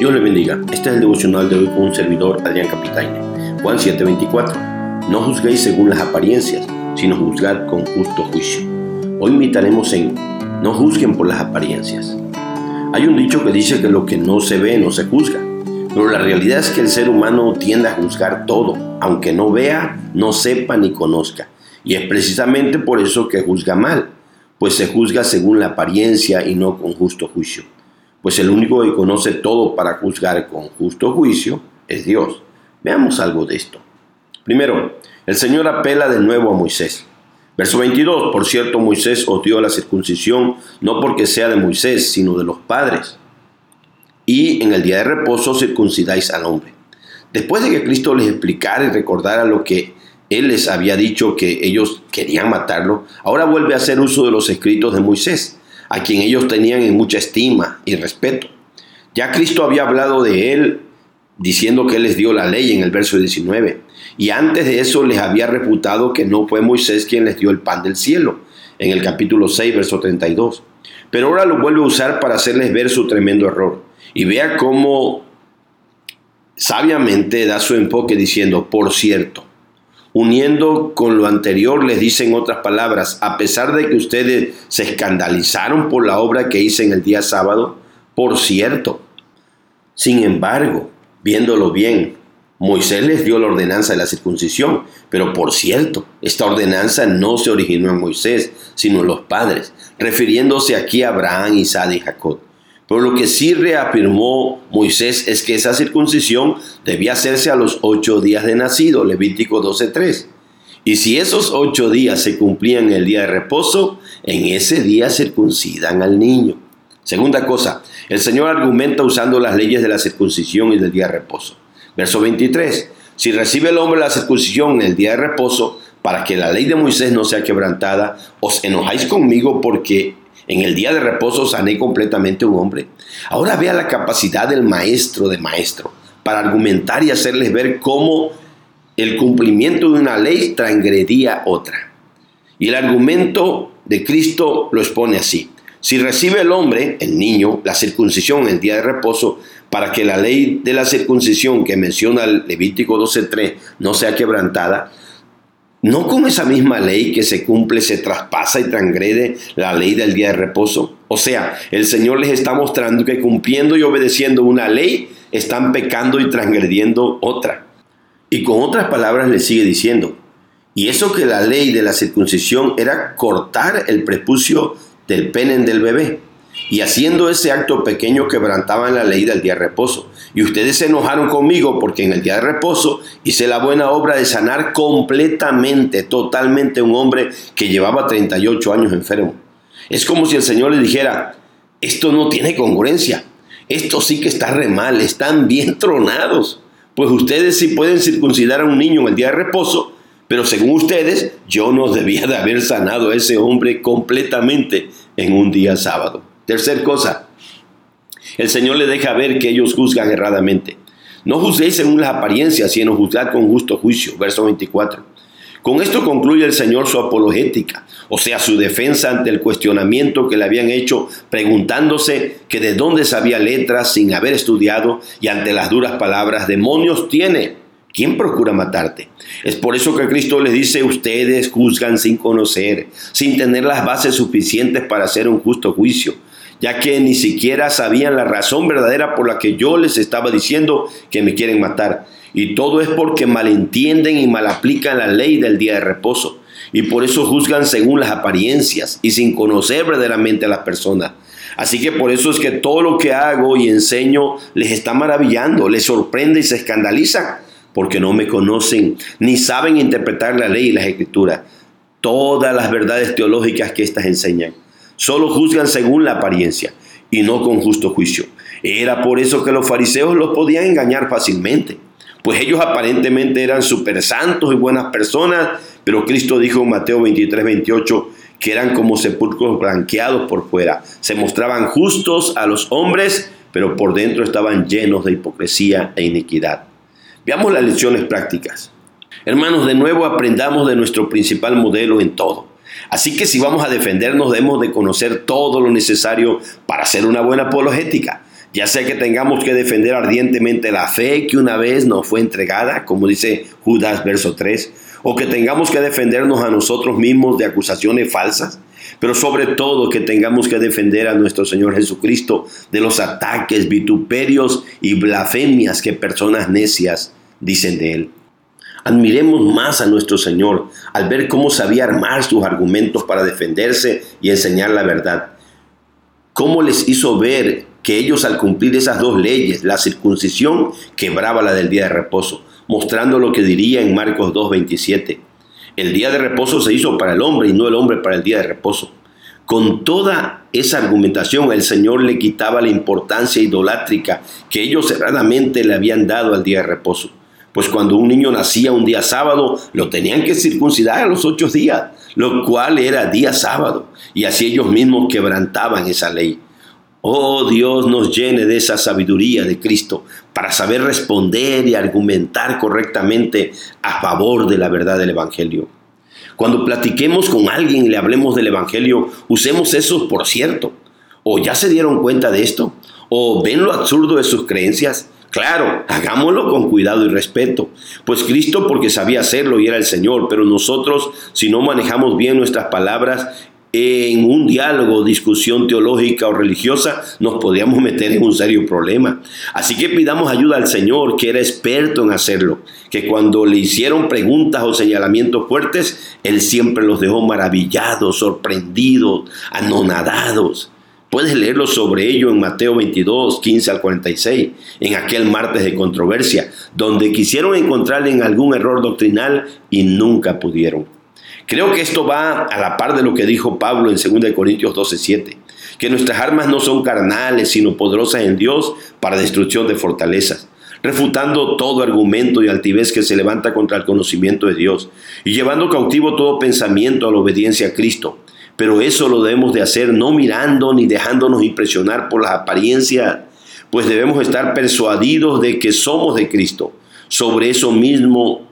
Dios le bendiga. Este es el devocional de hoy con un servidor, Adrián Capitaine. Juan 7:24. No juzguéis según las apariencias, sino juzgad con justo juicio. Hoy invitaremos en no juzguen por las apariencias. Hay un dicho que dice que lo que no se ve no se juzga, pero la realidad es que el ser humano tiende a juzgar todo, aunque no vea, no sepa ni conozca. Y es precisamente por eso que juzga mal, pues se juzga según la apariencia y no con justo juicio pues el único que conoce todo para juzgar con justo juicio es Dios. Veamos algo de esto. Primero, el Señor apela de nuevo a Moisés. Verso 22, por cierto, Moisés os dio la circuncisión no porque sea de Moisés, sino de los padres. Y en el día de reposo circuncidáis al hombre. Después de que Cristo les explicara y recordara lo que Él les había dicho que ellos querían matarlo, ahora vuelve a hacer uso de los escritos de Moisés a quien ellos tenían en mucha estima y respeto. Ya Cristo había hablado de él diciendo que él les dio la ley en el verso 19. Y antes de eso les había reputado que no fue Moisés quien les dio el pan del cielo, en el capítulo 6, verso 32. Pero ahora lo vuelve a usar para hacerles ver su tremendo error. Y vea cómo sabiamente da su enfoque diciendo, por cierto, Uniendo con lo anterior, les dicen otras palabras, a pesar de que ustedes se escandalizaron por la obra que hice en el día sábado, por cierto. Sin embargo, viéndolo bien, Moisés les dio la ordenanza de la circuncisión, pero por cierto, esta ordenanza no se originó en Moisés, sino en los padres, refiriéndose aquí a Abraham, Isaac y Jacob. Pero lo que sí reafirmó Moisés es que esa circuncisión debía hacerse a los ocho días de nacido, Levítico 12.3. Y si esos ocho días se cumplían el día de reposo, en ese día circuncidan al niño. Segunda cosa, el Señor argumenta usando las leyes de la circuncisión y del día de reposo. Verso 23. Si recibe el hombre la circuncisión en el día de reposo, para que la ley de Moisés no sea quebrantada, os enojáis conmigo porque en el día de reposo sané completamente un hombre. Ahora vea la capacidad del maestro de maestro para argumentar y hacerles ver cómo el cumplimiento de una ley transgredía otra. Y el argumento de Cristo lo expone así. Si recibe el hombre, el niño, la circuncisión en el día de reposo, para que la ley de la circuncisión que menciona el Levítico 12.3 no sea quebrantada, ¿No con esa misma ley que se cumple se traspasa y transgrede la ley del día de reposo? O sea, el Señor les está mostrando que cumpliendo y obedeciendo una ley, están pecando y transgrediendo otra. Y con otras palabras le sigue diciendo, y eso que la ley de la circuncisión era cortar el prepucio del pene del bebé y haciendo ese acto pequeño quebrantaban la ley del día de reposo. Y ustedes se enojaron conmigo porque en el día de reposo hice la buena obra de sanar completamente, totalmente un hombre que llevaba 38 años enfermo. Es como si el Señor le dijera, esto no tiene congruencia, esto sí que está re mal, están bien tronados. Pues ustedes sí pueden circuncidar a un niño en el día de reposo, pero según ustedes, yo no debía de haber sanado a ese hombre completamente en un día sábado. Tercer cosa, el Señor le deja ver que ellos juzgan erradamente. No juzguéis según las apariencias, sino juzgad con justo juicio. Verso 24. Con esto concluye el Señor su apologética, o sea, su defensa ante el cuestionamiento que le habían hecho preguntándose que de dónde sabía letras sin haber estudiado y ante las duras palabras, demonios tiene. ¿Quién procura matarte? Es por eso que Cristo les dice, ustedes juzgan sin conocer, sin tener las bases suficientes para hacer un justo juicio ya que ni siquiera sabían la razón verdadera por la que yo les estaba diciendo que me quieren matar. Y todo es porque malentienden y malaplican la ley del día de reposo. Y por eso juzgan según las apariencias y sin conocer verdaderamente a las personas. Así que por eso es que todo lo que hago y enseño les está maravillando, les sorprende y se escandalizan, porque no me conocen ni saben interpretar la ley y las escrituras, todas las verdades teológicas que éstas enseñan. Solo juzgan según la apariencia y no con justo juicio. Era por eso que los fariseos los podían engañar fácilmente, pues ellos aparentemente eran super santos y buenas personas, pero Cristo dijo en Mateo 23, 28 que eran como sepulcros blanqueados por fuera. Se mostraban justos a los hombres, pero por dentro estaban llenos de hipocresía e iniquidad. Veamos las lecciones prácticas. Hermanos, de nuevo aprendamos de nuestro principal modelo en todo. Así que si vamos a defendernos debemos de conocer todo lo necesario para hacer una buena apologética. ya sea que tengamos que defender ardientemente la fe que una vez nos fue entregada, como dice Judas verso 3, o que tengamos que defendernos a nosotros mismos de acusaciones falsas, pero sobre todo que tengamos que defender a nuestro Señor Jesucristo de los ataques, vituperios y blasfemias que personas necias dicen de Él. Admiremos más a nuestro Señor al ver cómo sabía armar sus argumentos para defenderse y enseñar la verdad. Cómo les hizo ver que ellos al cumplir esas dos leyes, la circuncisión quebraba la del día de reposo, mostrando lo que diría en Marcos 2.27. El día de reposo se hizo para el hombre y no el hombre para el día de reposo. Con toda esa argumentación el Señor le quitaba la importancia idolátrica que ellos erradamente le habían dado al día de reposo. Pues cuando un niño nacía un día sábado, lo tenían que circuncidar a los ocho días, lo cual era día sábado, y así ellos mismos quebrantaban esa ley. Oh Dios nos llene de esa sabiduría de Cristo para saber responder y argumentar correctamente a favor de la verdad del Evangelio. Cuando platiquemos con alguien y le hablemos del Evangelio, usemos eso por cierto. ¿O ya se dieron cuenta de esto? ¿O ven lo absurdo de sus creencias? Claro, hagámoslo con cuidado y respeto, pues Cristo porque sabía hacerlo y era el Señor, pero nosotros si no manejamos bien nuestras palabras en un diálogo, discusión teológica o religiosa, nos podríamos meter en un serio problema. Así que pidamos ayuda al Señor, que era experto en hacerlo, que cuando le hicieron preguntas o señalamientos fuertes, Él siempre los dejó maravillados, sorprendidos, anonadados. Puedes leerlo sobre ello en Mateo 22, 15 al 46, en aquel martes de controversia, donde quisieron encontrarle en algún error doctrinal y nunca pudieron. Creo que esto va a la par de lo que dijo Pablo en 2 Corintios 12, 7, que nuestras armas no son carnales, sino poderosas en Dios para destrucción de fortalezas, refutando todo argumento y altivez que se levanta contra el conocimiento de Dios, y llevando cautivo todo pensamiento a la obediencia a Cristo. Pero eso lo debemos de hacer no mirando ni dejándonos impresionar por las apariencias, pues debemos estar persuadidos de que somos de Cristo. Sobre eso mismo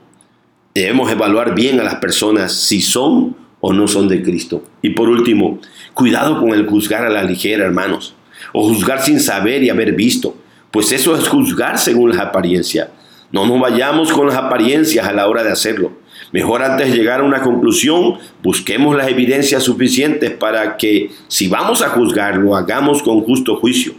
Debemos evaluar bien a las personas si son o no son de Cristo. Y por último, cuidado con el juzgar a la ligera, hermanos, o juzgar sin saber y haber visto, pues eso es juzgar según las apariencias. No nos vayamos con las apariencias a la hora de hacerlo. Mejor antes de llegar a una conclusión, busquemos las evidencias suficientes para que si vamos a juzgar, lo hagamos con justo juicio.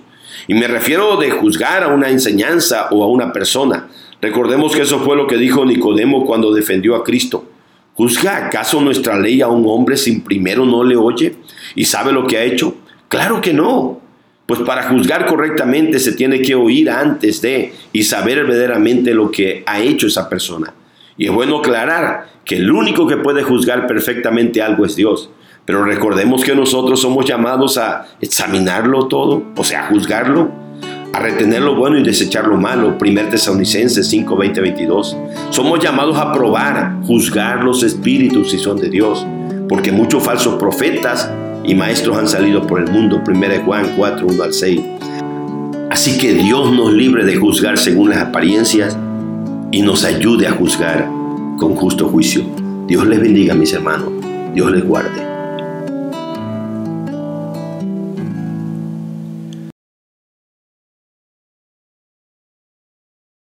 Y me refiero de juzgar a una enseñanza o a una persona, Recordemos que eso fue lo que dijo Nicodemo cuando defendió a Cristo. ¿Juzga acaso nuestra ley a un hombre sin primero no le oye y sabe lo que ha hecho? Claro que no. Pues para juzgar correctamente se tiene que oír antes de y saber verdaderamente lo que ha hecho esa persona. Y es bueno aclarar que el único que puede juzgar perfectamente algo es Dios. Pero recordemos que nosotros somos llamados a examinarlo todo, o sea, a juzgarlo a retener lo bueno y desechar lo malo. 1 Tesalonicenses 5, 20, 22. Somos llamados a probar, juzgar los espíritus si son de Dios, porque muchos falsos profetas y maestros han salido por el mundo. 1 Juan 4, 1 al 6. Así que Dios nos libre de juzgar según las apariencias y nos ayude a juzgar con justo juicio. Dios les bendiga, mis hermanos. Dios les guarde.